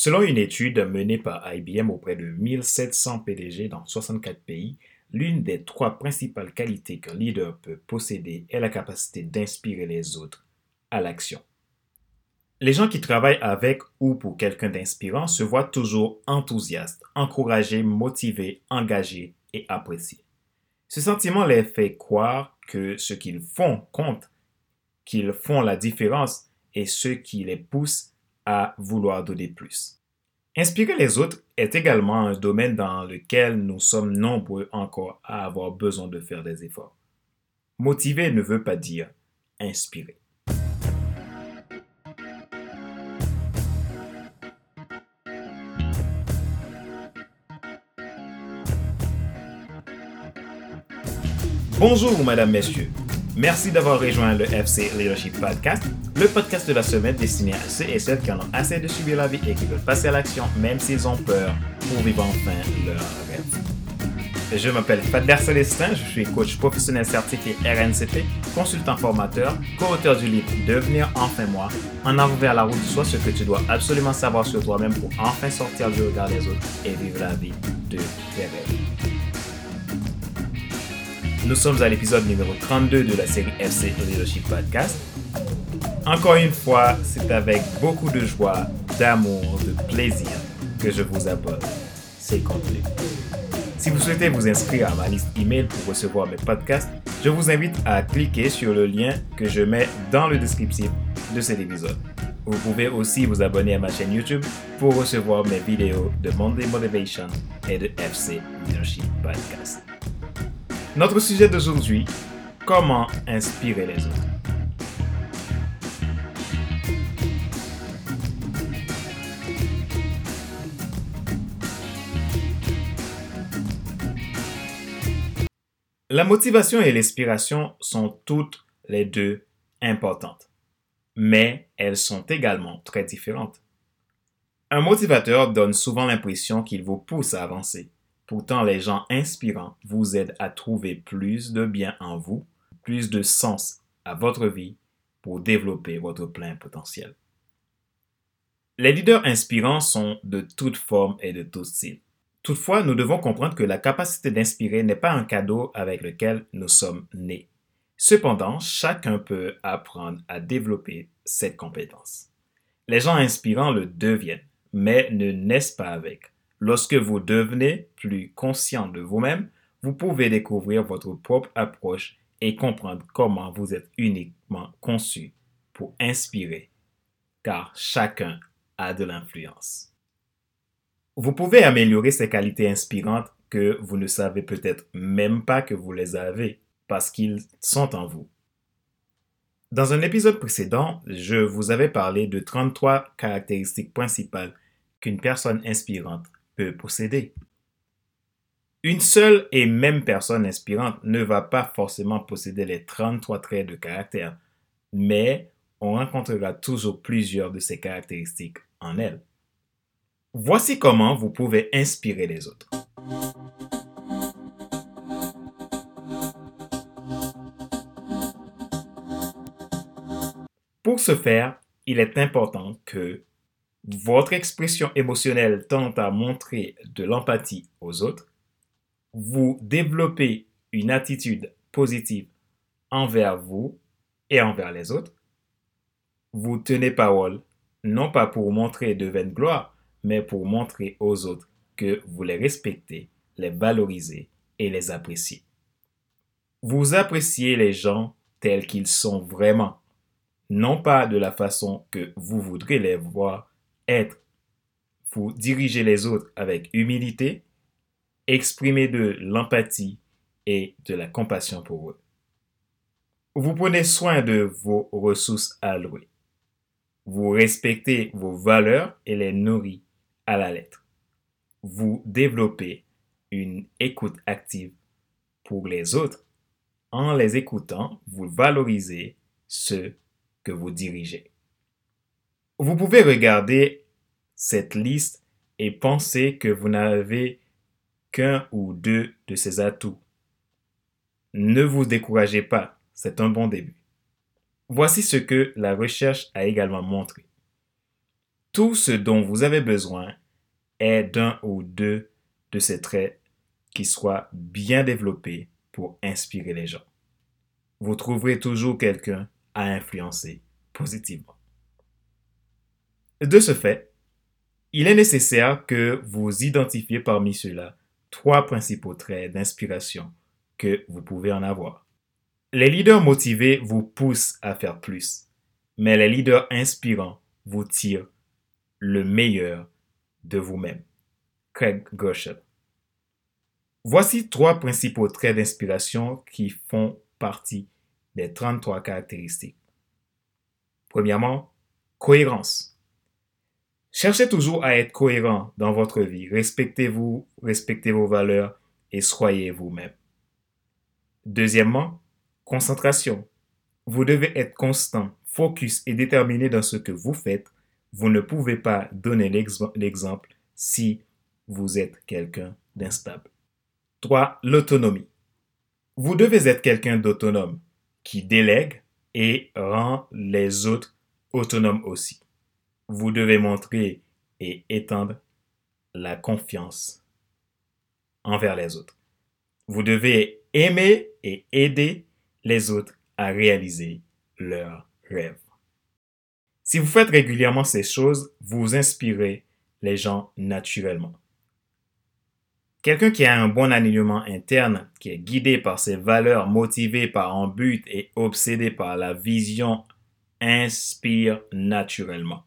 Selon une étude menée par IBM auprès de 1700 PDG dans 64 pays, l'une des trois principales qualités qu'un leader peut posséder est la capacité d'inspirer les autres à l'action. Les gens qui travaillent avec ou pour quelqu'un d'inspirant se voient toujours enthousiastes, encouragés, motivés, engagés et appréciés. Ce sentiment les fait croire que ce qu'ils font compte, qu'ils font la différence et ce qui les pousse vouloir donner plus. Inspirer les autres est également un domaine dans lequel nous sommes nombreux encore à avoir besoin de faire des efforts. Motiver ne veut pas dire inspirer. Bonjour, Madame, Messieurs. Merci d'avoir rejoint le FC Leadership Podcast, le podcast de la semaine destiné à ceux et celles qui en ont assez de subir la vie et qui veulent passer à l'action même s'ils ont peur pour vivre enfin leur rêve. Je m'appelle Fadler Célestin, je suis coach professionnel certifié RNCP, consultant formateur, co-auteur du livre Devenir enfin moi, en avant vers la route, soit ce que tu dois absolument savoir sur toi-même pour enfin sortir du regard des autres et vivre la vie de tes rêves. Nous sommes à l'épisode numéro 32 de la série FC Leadership Podcast. Encore une fois, c'est avec beaucoup de joie, d'amour, de plaisir que je vous abonne. C'est complet. Si vous souhaitez vous inscrire à ma liste email pour recevoir mes podcasts, je vous invite à cliquer sur le lien que je mets dans le descriptif de cet épisode. Vous pouvez aussi vous abonner à ma chaîne YouTube pour recevoir mes vidéos de Monday Motivation et de FC Leadership Podcast. Notre sujet d'aujourd'hui, comment inspirer les autres. La motivation et l'inspiration sont toutes les deux importantes, mais elles sont également très différentes. Un motivateur donne souvent l'impression qu'il vous pousse à avancer, Pourtant, les gens inspirants vous aident à trouver plus de bien en vous, plus de sens à votre vie pour développer votre plein potentiel. Les leaders inspirants sont de toutes formes et de tous styles. Toutefois, nous devons comprendre que la capacité d'inspirer n'est pas un cadeau avec lequel nous sommes nés. Cependant, chacun peut apprendre à développer cette compétence. Les gens inspirants le deviennent, mais ne naissent pas avec. Lorsque vous devenez plus conscient de vous-même, vous pouvez découvrir votre propre approche et comprendre comment vous êtes uniquement conçu pour inspirer, car chacun a de l'influence. Vous pouvez améliorer ces qualités inspirantes que vous ne savez peut-être même pas que vous les avez, parce qu'ils sont en vous. Dans un épisode précédent, je vous avais parlé de 33 caractéristiques principales qu'une personne inspirante posséder. Une seule et même personne inspirante ne va pas forcément posséder les 33 traits de caractère, mais on rencontrera toujours plusieurs de ces caractéristiques en elle. Voici comment vous pouvez inspirer les autres. Pour ce faire, il est important que votre expression émotionnelle tend à montrer de l'empathie aux autres, vous développez une attitude positive envers vous et envers les autres, vous tenez parole, non pas pour montrer de vaine gloire, mais pour montrer aux autres que vous les respectez, les valorisez et les appréciez. Vous appréciez les gens tels qu'ils sont vraiment, non pas de la façon que vous voudrez les voir, être, vous diriger les autres avec humilité, exprimer de l'empathie et de la compassion pour eux. Vous prenez soin de vos ressources allouées. Vous respectez vos valeurs et les nourris à la lettre. Vous développez une écoute active pour les autres. En les écoutant, vous valorisez ceux que vous dirigez. Vous pouvez regarder cette liste et penser que vous n'avez qu'un ou deux de ces atouts. Ne vous découragez pas, c'est un bon début. Voici ce que la recherche a également montré. Tout ce dont vous avez besoin est d'un ou deux de ces traits qui soient bien développés pour inspirer les gens. Vous trouverez toujours quelqu'un à influencer positivement. De ce fait, il est nécessaire que vous identifiez parmi ceux-là trois principaux traits d'inspiration que vous pouvez en avoir. Les leaders motivés vous poussent à faire plus, mais les leaders inspirants vous tirent le meilleur de vous-même. Craig Gershel. Voici trois principaux traits d'inspiration qui font partie des 33 caractéristiques. Premièrement, cohérence. Cherchez toujours à être cohérent dans votre vie. Respectez-vous, respectez vos valeurs et soyez vous-même. Deuxièmement, concentration. Vous devez être constant, focus et déterminé dans ce que vous faites. Vous ne pouvez pas donner l'exemple si vous êtes quelqu'un d'instable. 3. L'autonomie. Vous devez être quelqu'un d'autonome qui délègue et rend les autres autonomes aussi vous devez montrer et étendre la confiance envers les autres. Vous devez aimer et aider les autres à réaliser leurs rêves. Si vous faites régulièrement ces choses, vous inspirez les gens naturellement. Quelqu'un qui a un bon alignement interne, qui est guidé par ses valeurs, motivé par un but et obsédé par la vision, inspire naturellement.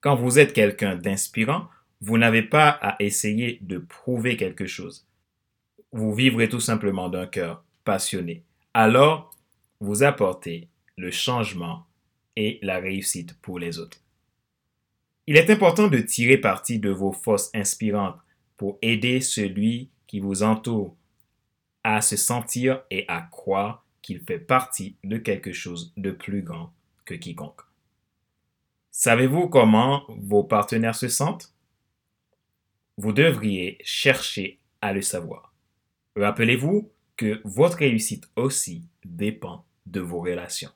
Quand vous êtes quelqu'un d'inspirant, vous n'avez pas à essayer de prouver quelque chose. Vous vivrez tout simplement d'un cœur passionné. Alors, vous apportez le changement et la réussite pour les autres. Il est important de tirer parti de vos forces inspirantes pour aider celui qui vous entoure à se sentir et à croire qu'il fait partie de quelque chose de plus grand que quiconque. Savez-vous comment vos partenaires se sentent? Vous devriez chercher à le savoir. Rappelez-vous que votre réussite aussi dépend de vos relations.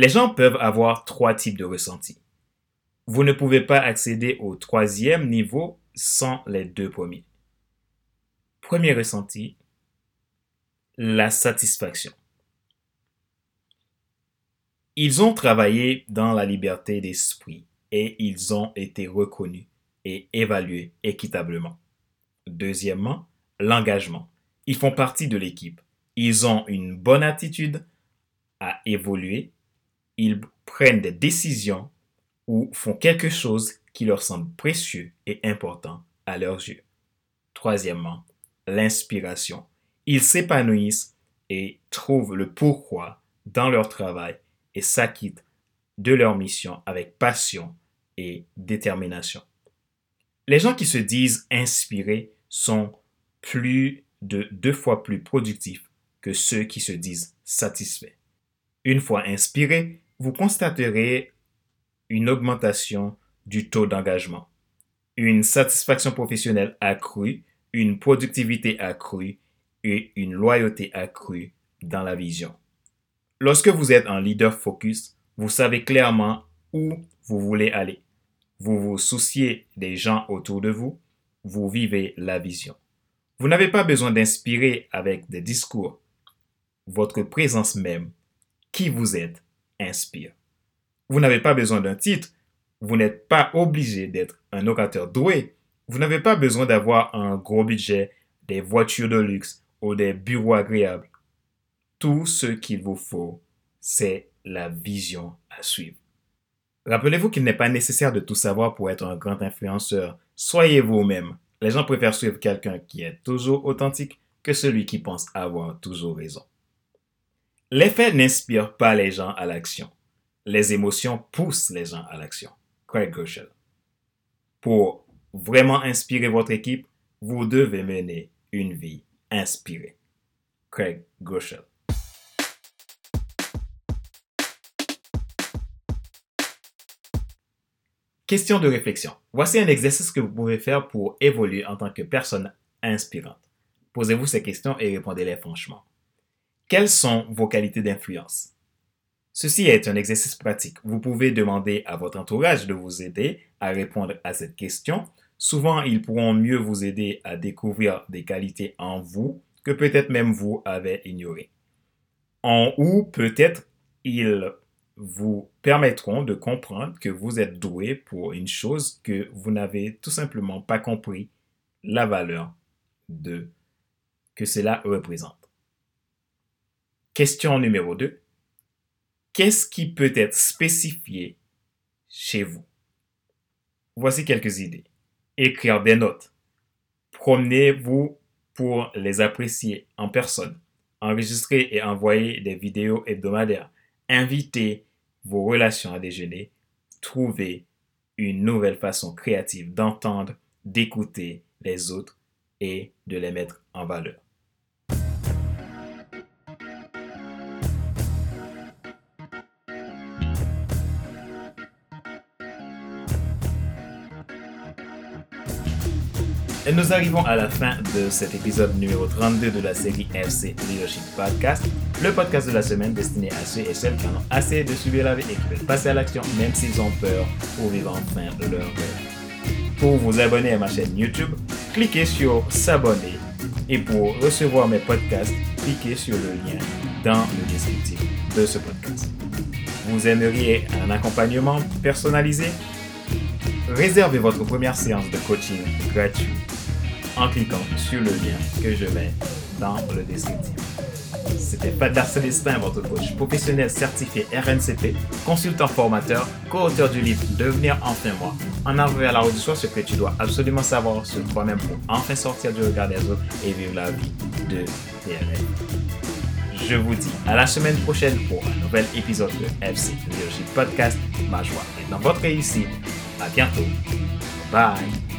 Les gens peuvent avoir trois types de ressentis. Vous ne pouvez pas accéder au troisième niveau sans les deux premiers. Premier ressenti, la satisfaction. Ils ont travaillé dans la liberté d'esprit et ils ont été reconnus et évalués équitablement. Deuxièmement, l'engagement. Ils font partie de l'équipe. Ils ont une bonne attitude à évoluer. Ils prennent des décisions ou font quelque chose qui leur semble précieux et important à leurs yeux. Troisièmement, l'inspiration. Ils s'épanouissent et trouvent le pourquoi dans leur travail et s'acquittent de leur mission avec passion et détermination. Les gens qui se disent inspirés sont plus de deux fois plus productifs que ceux qui se disent satisfaits. Une fois inspirés, vous constaterez une augmentation du taux d'engagement, une satisfaction professionnelle accrue, une productivité accrue et une loyauté accrue dans la vision. Lorsque vous êtes un leader focus, vous savez clairement où vous voulez aller. Vous vous souciez des gens autour de vous. Vous vivez la vision. Vous n'avez pas besoin d'inspirer avec des discours. Votre présence même, qui vous êtes, inspire. Vous n'avez pas besoin d'un titre. Vous n'êtes pas obligé d'être un orateur doué. Vous n'avez pas besoin d'avoir un gros budget, des voitures de luxe ou des bureaux agréables. Tout ce qu'il vous faut, c'est la vision à suivre. Rappelez-vous qu'il n'est pas nécessaire de tout savoir pour être un grand influenceur. Soyez vous-même. Les gens préfèrent suivre quelqu'un qui est toujours authentique que celui qui pense avoir toujours raison. Les faits n'inspirent pas les gens à l'action. Les émotions poussent les gens à l'action. Craig Gershel. Pour vraiment inspirer votre équipe, vous devez mener une vie inspirée. Craig Gershel. Question de réflexion. Voici un exercice que vous pouvez faire pour évoluer en tant que personne inspirante. Posez-vous ces questions et répondez-les franchement. Quelles sont vos qualités d'influence? Ceci est un exercice pratique. Vous pouvez demander à votre entourage de vous aider à répondre à cette question. Souvent, ils pourront mieux vous aider à découvrir des qualités en vous que peut-être même vous avez ignorées. En ou peut-être ils vous permettront de comprendre que vous êtes doué pour une chose que vous n'avez tout simplement pas compris la valeur de que cela représente. Question numéro 2. Qu'est-ce qui peut être spécifié chez vous? Voici quelques idées. Écrire des notes. Promenez-vous pour les apprécier en personne. Enregistrer et envoyer des vidéos hebdomadaires. Invitez vos relations à déjeuner. Trouvez une nouvelle façon créative d'entendre, d'écouter les autres et de les mettre en valeur. Et nous arrivons à la fin de cet épisode numéro 32 de la série FC Leadership Podcast, le podcast de la semaine destiné à ceux et celles qui en ont assez de subir la vie et qui veulent passer à l'action même s'ils ont peur pour vivre enfin leur rêve. Pour vous abonner à ma chaîne YouTube, cliquez sur s'abonner et pour recevoir mes podcasts, cliquez sur le lien dans le descriptif de ce podcast. Vous aimeriez un accompagnement personnalisé? Réservez votre première séance de coaching gratuit en cliquant sur le lien que je mets dans le descriptif. C'était Fadler Célestin, votre coach professionnel certifié RNCP, consultant formateur, co-auteur du livre Devenir enfin moi, en avant vers la route du ce que tu dois absolument savoir sur toi-même pour enfin sortir du regard des autres et vivre la vie de tes rêves. Je vous dis à la semaine prochaine pour un nouvel épisode de FC Leadership Podcast. Ma joie est dans votre réussite. À bientôt. Bye.